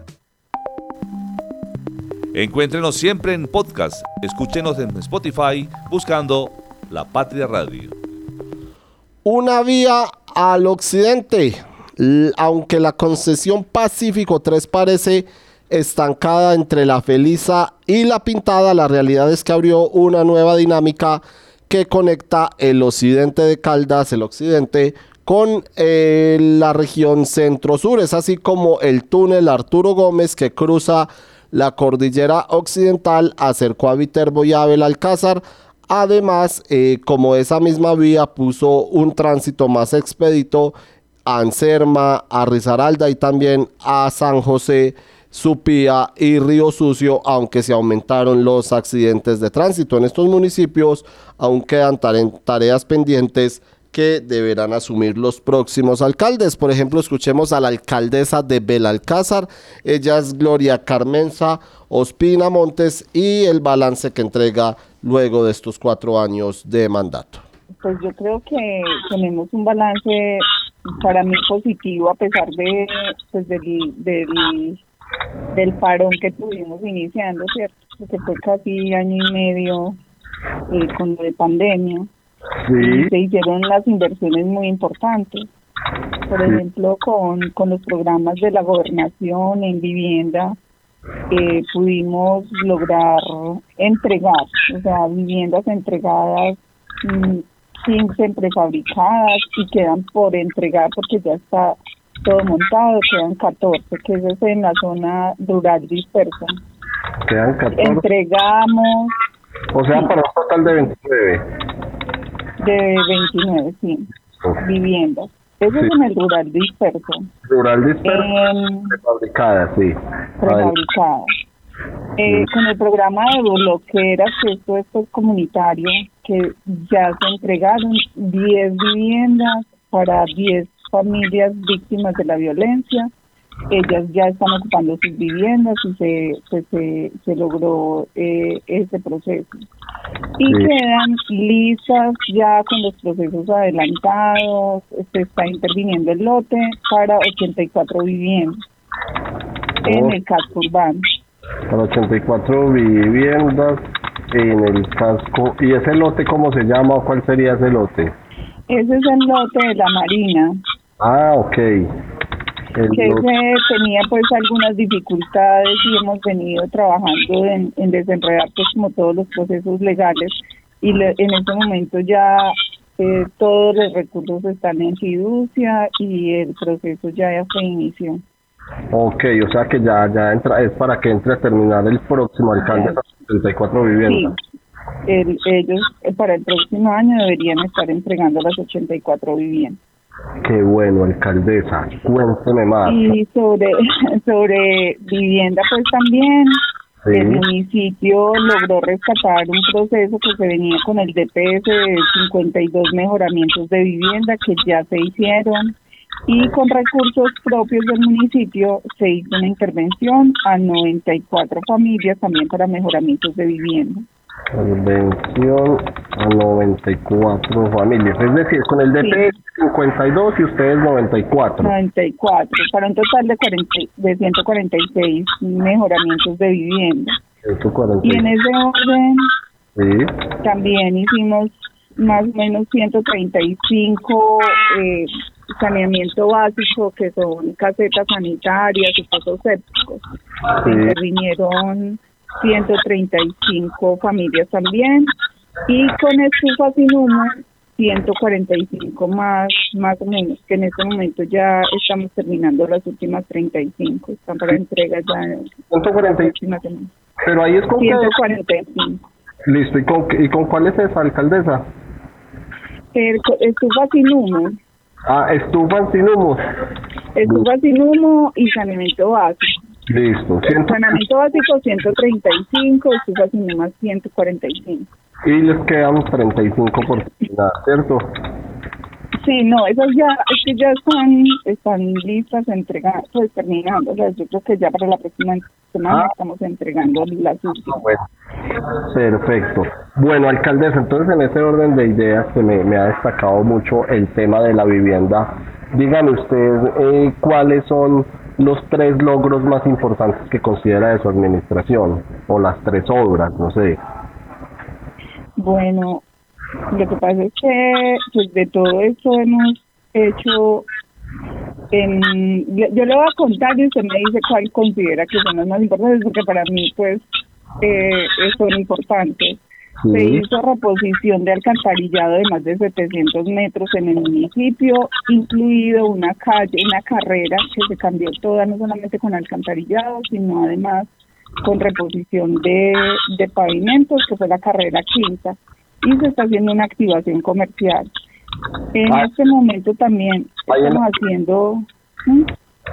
Encuéntrenos siempre en podcast. Escúchenos en Spotify buscando La Patria Radio. Una vía al occidente. Aunque la concesión Pacífico 3 parece estancada entre la Feliza y la Pintada, la realidad es que abrió una nueva dinámica que conecta el occidente de Caldas, el occidente, con eh, la región centro-sur. Es así como el túnel Arturo Gómez que cruza la cordillera occidental, acercó a Viterbo y a Belalcázar. Además, eh, como esa misma vía puso un tránsito más expedito a Anserma, a Risaralda y también a San José, Supía y Río Sucio, aunque se aumentaron los accidentes de tránsito en estos municipios, aún quedan tare- tareas pendientes que deberán asumir los próximos alcaldes. Por ejemplo, escuchemos a la alcaldesa de Belalcázar, ella es Gloria Carmenza Ospina Montes y el balance que entrega luego de estos cuatro años de mandato. Pues yo creo que tenemos un balance para mí positivo a pesar de pues del, del, del parón que tuvimos iniciando, ¿cierto? Porque fue casi año y medio eh, con lo de Y se hicieron las inversiones muy importantes. Por ejemplo, con, con los programas de la gobernación en vivienda, eh, pudimos lograr entregar, o sea, viviendas entregadas mm, 15 prefabricadas y quedan por entregar porque ya está todo montado, quedan 14, que eso es en la zona rural dispersa. Quedan 14. Entregamos O sea, para un total de 29. De 29, sí, viviendas. Eso Sí. es en el rural disperso. Rural disperso. En sí. prefabricadas. Eh, con el programa de bloqueras, que esto es pues, comunitario, que ya se entregaron 10 viviendas para 10 familias víctimas de la violencia. Ellas ya están ocupando sus viviendas y se, se, se logró eh, ese proceso. Y Sí. quedan listas ya con los procesos adelantados, se está interviniendo el lote para 84 viviendas en Oh. el casco urbano. Para 84 viviendas en el casco. ¿Y ese lote cómo se llama o cuál sería ese lote? Ese es el lote de la Marina, Ah, ok. Que tenía pues algunas dificultades y hemos venido trabajando en, en desenredar pues como todos los procesos legales y le- en este momento ya eh, todos los recursos están en fiducia y el proceso ya, ya se inició. Ok, o sea que ya, ya entra, es para que entre a terminar el próximo alcalde esas 74 viviendas. El- ellos eh, para el próximo año deberían estar entregando las 84 viviendas. Qué bueno, alcaldesa. Cuénteme más. Y sobre, sobre vivienda, pues también Sí. el municipio logró rescatar un proceso que se venía con el DPS de 52 mejoramientos de vivienda que ya se hicieron y con recursos propios del municipio se hizo una intervención a 94 familias también para mejoramientos de vivienda. Subvención a 94 familias. Es decir, con el DP 52 y ustedes 94. 94, para un total de, 40, de 146 mejoramientos de vivienda. 140. Y en ese orden, Sí. También hicimos más o menos 135 eh, saneamiento básico, que son casetas sanitarias y pozos sépticos. Sí. Intervinieron 135 familias también. Y con estufas sin humo, 145 más, más o menos, que en este momento ya estamos terminando las últimas 35. Están para entrega ya en 145. Pero ahí es con qué- 145. Listo, ¿y con, ¿y con cuál es esa, alcaldesa? El Estufa sin humo, Ah, estufan sin humo. estufa sin humo y saneamiento básico. Listo. Ciento- Saneamiento básico 135, estufa sin humo 145. y les quedan 35 por terminar, ¿cierto? Sí, no, esas ya, es que ya están, están listas, entregadas, pues terminando. O sea, yo creo que ya para la próxima semana Ah. estamos entregando las últimas. Bueno, perfecto. Bueno, alcaldesa, entonces en ese orden de ideas que me, me ha destacado mucho el tema de la vivienda, dígame usted eh, cuáles son los tres logros más importantes que considera de su administración, o las tres obras, no sé. Bueno, lo que pasa es que pues de todo esto hemos hecho en, yo le voy a contar y usted me dice cuál considera que son las más importantes porque para mí pues eh, son importantes. Se hizo reposición de alcantarillado de más de 700 metros en el municipio, incluido una calle, una carrera que se cambió toda, no solamente con alcantarillado, sino además con reposición de, de pavimentos, que fue la carrera quinta, y se está haciendo una activación comercial. En Ah. este momento también estamos haciendo... ¿Mm?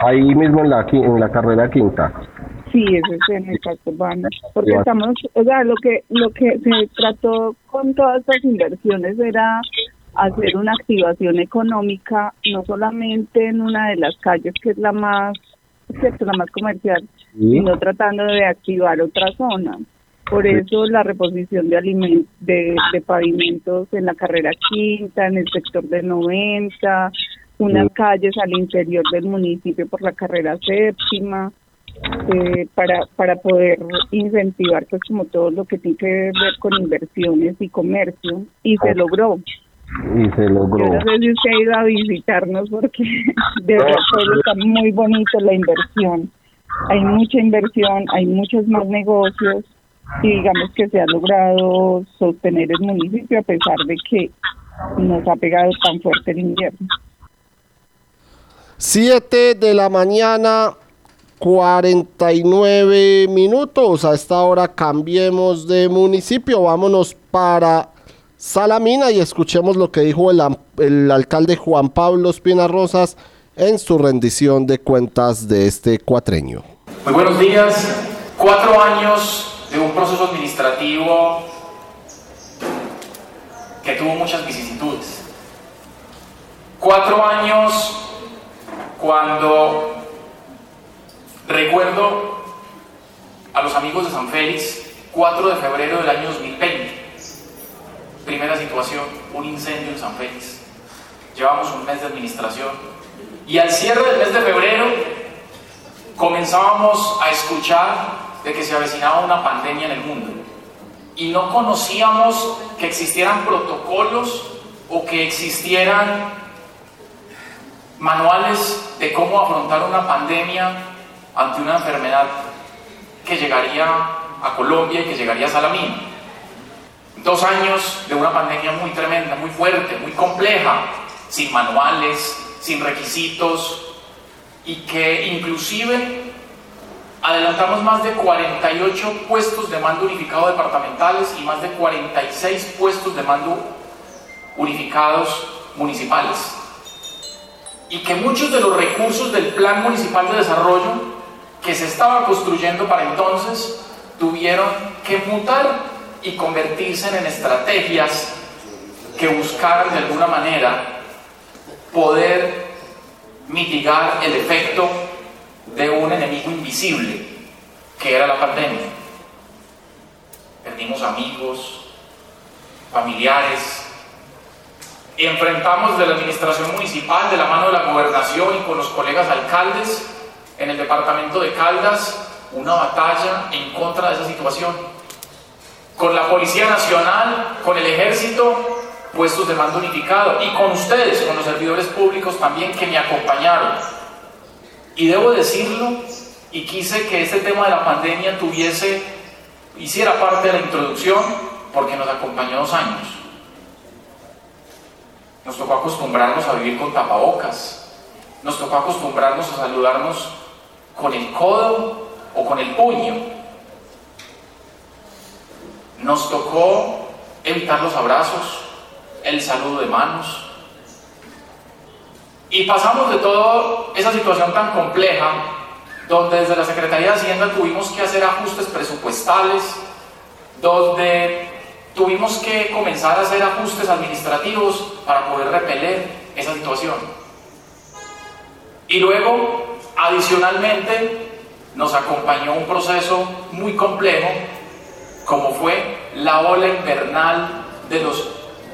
Ahí mismo en la, en la carrera quinta. Sí, eso es en el casco urbano. Porque estamos, o sea, lo que lo que se trató con todas estas inversiones era hacer una activación económica, no solamente en una de las calles que es la más, cierto, la más comercial, Sí. sino tratando de activar otra zona. Por eso la reposición de, alimen- de, de pavimentos en la carrera quinta, en el sector de 90, unas calles al interior del municipio por la carrera séptima, eh, para, para poder incentivar pues como todo lo que tiene que ver con inversiones y comercio y se logró. Y se logró. Yo no sé si usted ha ido a visitarnos porque de verdad está muy bonito la inversión. Hay mucha inversión, hay muchos más negocios y digamos que se ha logrado sostener el municipio a pesar de que nos ha pegado tan fuerte el invierno. 7 de la mañana, 49 minutos. A esta hora cambiemos de municipio. Vámonos para Salamina y escuchemos lo que dijo el, alcalde Juan Pablo Espina Rosas en su rendición de cuentas de este cuatreño. Muy buenos días. Cuatro años de un proceso administrativo que tuvo muchas vicisitudes. Cuatro años cuando recuerdo a los amigos de San Félix, 4 de febrero del año 2020. Primera situación, un incendio en San Félix. Llevamos un mes de administración y al cierre del mes de febrero comenzábamos a escuchar de que se avecinaba una pandemia en el mundo y no conocíamos que existieran protocolos o que existieran manuales de cómo afrontar una pandemia ante una enfermedad que llegaría a Colombia y que llegaría a Salamina. Dos años de una pandemia muy tremenda, muy fuerte, muy compleja, sin manuales, sin requisitos y que inclusive adelantamos más de 48 puestos de mando unificado departamentales y más de 46 puestos de mando unificados municipales. Y que muchos de los recursos del Plan Municipal de Desarrollo que se estaba construyendo para entonces tuvieron que mutar y convertirse en estrategias que buscaran de alguna manera poder mitigar el efecto de un enemigo invisible que era la pandemia. Perdimos amigos, familiares, enfrentamos de la administración municipal, de la mano de la gobernación y con los colegas alcaldes en el departamento de Caldas, una batalla en contra de esa situación. con la Policía Nacional, con el Ejército, puestos de mando unificado, y con ustedes, con los servidores públicos también que me acompañaron. Y debo decirlo, y quise que este tema de la pandemia tuviese, hiciera parte de la introducción, porque nos acompañó dos años. Nos tocó acostumbrarnos a vivir con tapabocas, nos tocó acostumbrarnos a saludarnos con el codo o con el puño. Nos tocó evitar los abrazos, el saludo de manos. Y pasamos de toda esa situación tan compleja, donde desde la Secretaría de Hacienda tuvimos que hacer ajustes presupuestales, donde tuvimos que comenzar a hacer ajustes administrativos para poder repeler esa situación. Y luego, adicionalmente, nos acompañó un proceso muy complejo, como fue la ola invernal de los,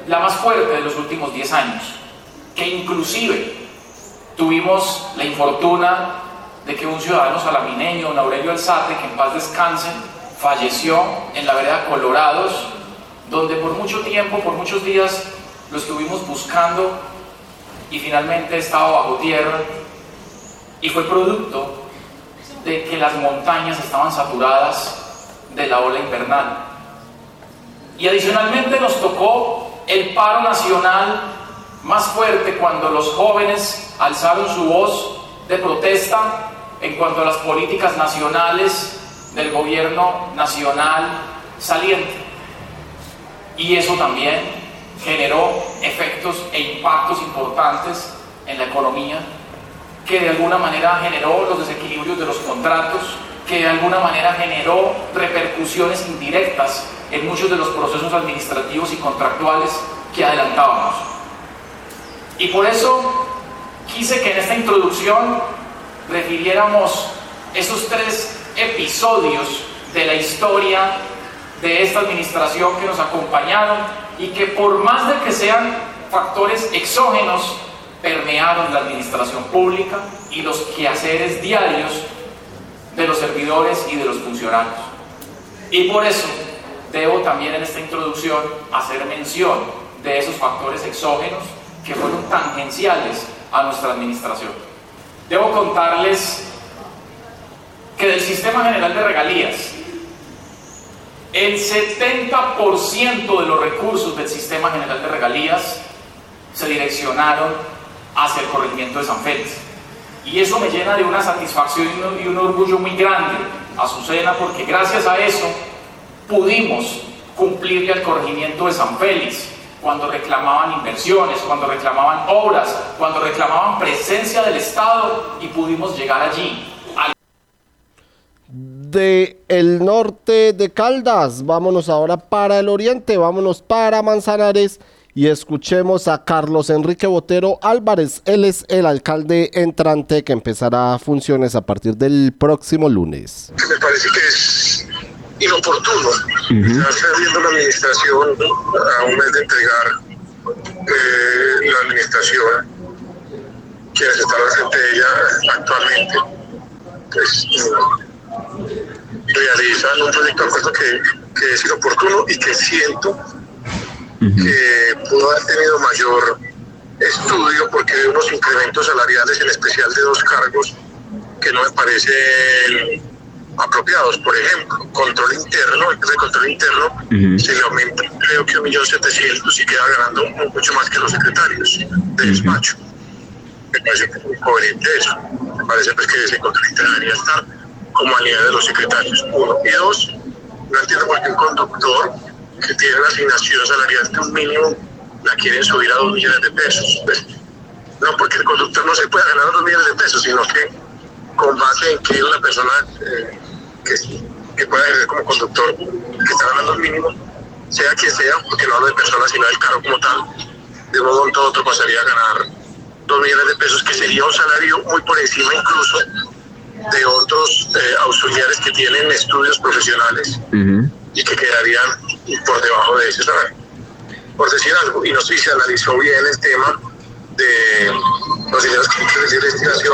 la más fuerte de los últimos 10 años, que inclusive tuvimos la infortuna de que un ciudadano salamineño, don Aurelio Alzate, que en paz descanse, falleció en la vereda Colorados, donde por mucho tiempo, por muchos días, lo estuvimos buscando y finalmente estaba bajo tierra y fue producto de que las montañas estaban saturadas de la ola invernal. Y adicionalmente nos tocó el paro nacional más fuerte cuando los jóvenes alzaron su voz de protesta en cuanto a las políticas nacionales del gobierno nacional saliente. Y eso también generó efectos e impactos importantes en la economía, que de alguna manera generó los desequilibrios de los contratos, que de alguna manera generó repercusiones indirectas en muchos de los procesos administrativos y contractuales que adelantábamos. Y por eso quise que en esta introducción refiriéramos esos tres episodios de la historia de esta administración que nos acompañaron y que por más de que sean factores exógenos, permearon la administración pública y los quehaceres diarios de los servidores y de los funcionarios. Y por eso debo también en esta introducción hacer mención de esos factores exógenos que fueron tangenciales a nuestra administración. Debo contarles que del Sistema General de Regalías, el 70% de los recursos del Sistema General de Regalías se direccionaron hacia el corregimiento de San Félix. Y eso me llena de una satisfacción y un orgullo muy grande, Azucena, porque gracias a eso pudimos cumplirle al corregimiento de San Félix cuando reclamaban inversiones, cuando reclamaban obras, cuando reclamaban presencia del Estado y pudimos llegar allí. De el norte de Caldas, vámonos ahora para el oriente, vámonos para Manzanares y escuchemos a Carlos Enrique Botero Álvarez. Él es el alcalde entrante que empezará funciones a partir del próximo lunes. Me parece que es inoportuno estar viendo la administración a un mes de entregar eh, la administración quienes están al frente de ella actualmente pues, realizan un proyecto de acuerdo que, que es inoportuno y que siento que pudo haber tenido mayor estudio porque hay unos incrementos salariales, en especial de dos cargos, que no me parecen apropiados. Por ejemplo, control interno, el control interno se le aumenta creo que un millón setecientos y queda ganando mucho más que los secretarios de despacho. Me parece muy coherente eso. Me parece pues, que ese control interno debería estar como a nivel de los secretarios. Uno. Y dos, no entiendo por qué un conductor que tiene una asignación salarial de un mínimo la quieren subir a dos millones de pesos. Pues, no porque el conductor no se pueda ganar dos millones de pesos, sino que con base en que una persona eh, que, que pueda ejercer como conductor, que está ganando el mínimo, sea quien sea, porque no hablo de personas, sino del carro como tal, de un momento a otro pasaría a ganar dos millones de pesos, que sería un salario muy por encima incluso de otros eh, auxiliares que tienen estudios profesionales y que quedarían por debajo de ese salario. Por decir algo, y no sé si se analizó bien el tema de los dineros que de destinación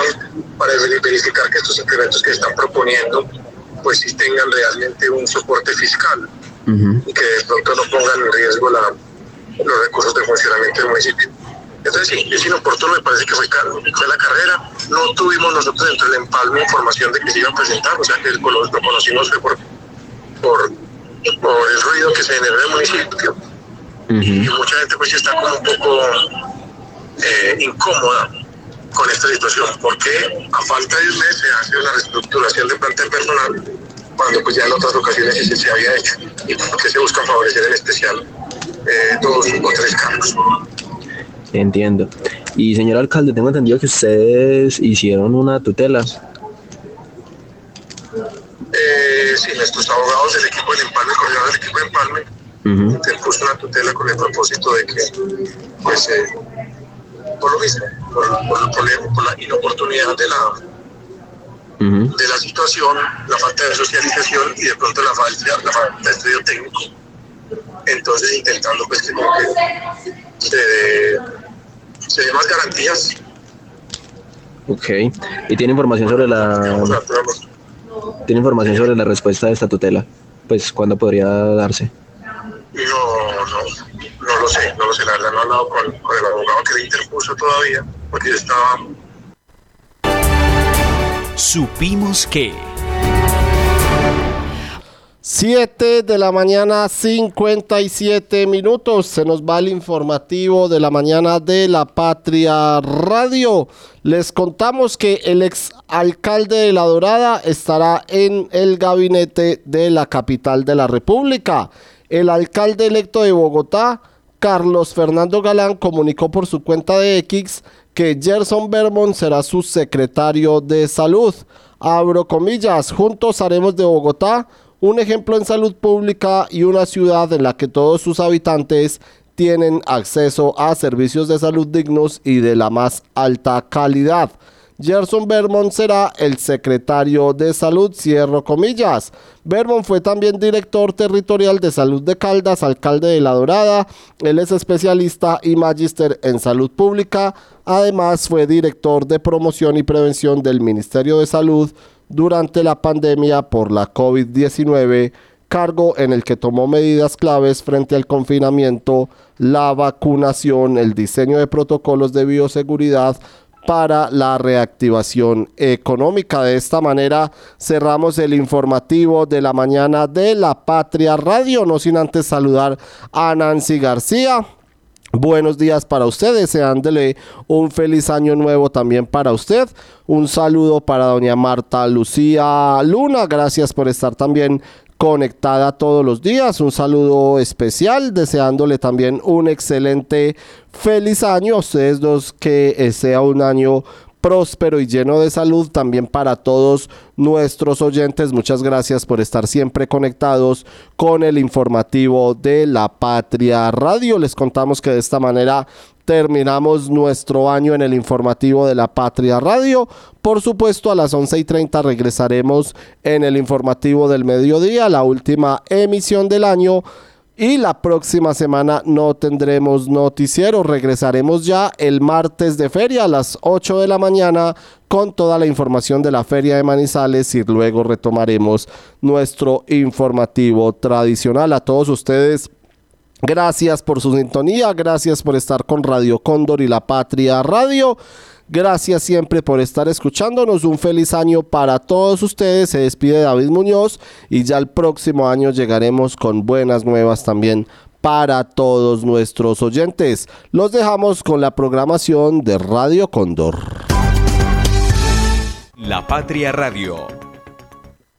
para verificar que estos incrementos que están proponiendo pues sí tengan realmente un soporte fiscal. y que de pronto no pongan en riesgo la, los recursos de funcionamiento del municipio. Entonces sí, es inoportuno, me parece que fue, fue la carrera. No tuvimos nosotros dentro del empalme información de que se iba a presentar, o sea que lo, lo conocimos fue por, por, por, el ruido que se generó en el municipio. Y mucha gente pues está como un poco eh, incómoda con esta situación, porque a falta de un mes se hace una reestructuración de plantel personal cuando pues ya en otras ocasiones se, se había hecho y porque se busca favorecer en especial eh, dos o tres cargos. Entiendo. Y señor alcalde, tengo entendido que ustedes hicieron una tutela. Eh, sí, nuestros abogados del equipo del empalme, el coordinador del equipo de empalme, uh puso una tutela con el propósito de que, pues, eh, por lo mismo, por, por, el problema, por la inoportunidad de la, de la situación, la falta de socialización y de pronto la falta, la falta de estudio técnico. Entonces, intentando pues que, como que se dé se dé más garantías. Ok. ¿Y tiene información sobre la tiene información sobre la respuesta de esta tutela? Pues, ¿cuándo podría darse? No, no, no lo sé, no lo sé, la verdad no he hablado con, con el abogado que le interpuso todavía, porque yo estaba... Supimos que... 7 de la mañana, 57 minutos. Se nos va el informativo de la mañana de la Patria Radio. Les contamos que el ex alcalde de La Dorada estará en el gabinete de la capital de la República. El alcalde electo de Bogotá, Carlos Fernando Galán, comunicó por su cuenta de X que Gerson Bermond será su secretario de salud. Abro comillas, juntos haremos de Bogotá un ejemplo en salud pública y una ciudad en la que todos sus habitantes tienen acceso a servicios de salud dignos y de la más alta calidad. Gerson Bermond será el secretario de salud, cierro comillas. Bermond fue también director territorial de salud de Caldas, alcalde de La Dorada. Él es especialista y magíster en salud pública. Además fue director de promoción y prevención del Ministerio de Salud durante la pandemia por la COVID-19, cargo en el que tomó medidas claves frente al confinamiento, la vacunación, el diseño de protocolos de bioseguridad para la reactivación económica. De esta manera cerramos el informativo de la mañana de la Patria Radio, no sin antes saludar a Nancy García, Buenos días para usted, deseándole un feliz año nuevo también para usted. Un saludo para doña Marta Lucía Luna, gracias por estar también conectada todos los días. Un saludo especial, deseándole también un excelente feliz año a ustedes dos, que sea un año próspero y lleno de salud también para todos nuestros oyentes. Muchas gracias por estar siempre conectados con el informativo de la Patria Radio. Les contamos que de esta manera terminamos nuestro año en el informativo de la Patria Radio. Por supuesto, a las 11 y 30 regresaremos en el informativo del mediodía, la última emisión del año. Y la próxima semana no tendremos noticiero. Regresaremos ya el martes de feria a las 8 de la mañana con toda la información de la feria de Manizales y luego retomaremos nuestro informativo tradicional. A todos ustedes. Gracias por su sintonía, gracias por estar con Radio Cóndor y La Patria Radio. Gracias siempre por estar escuchándonos. Un feliz año para todos ustedes. Se despide David Muñoz y ya el próximo año llegaremos con buenas nuevas también para todos nuestros oyentes. Los dejamos con la programación de Radio Cóndor. La Patria Radio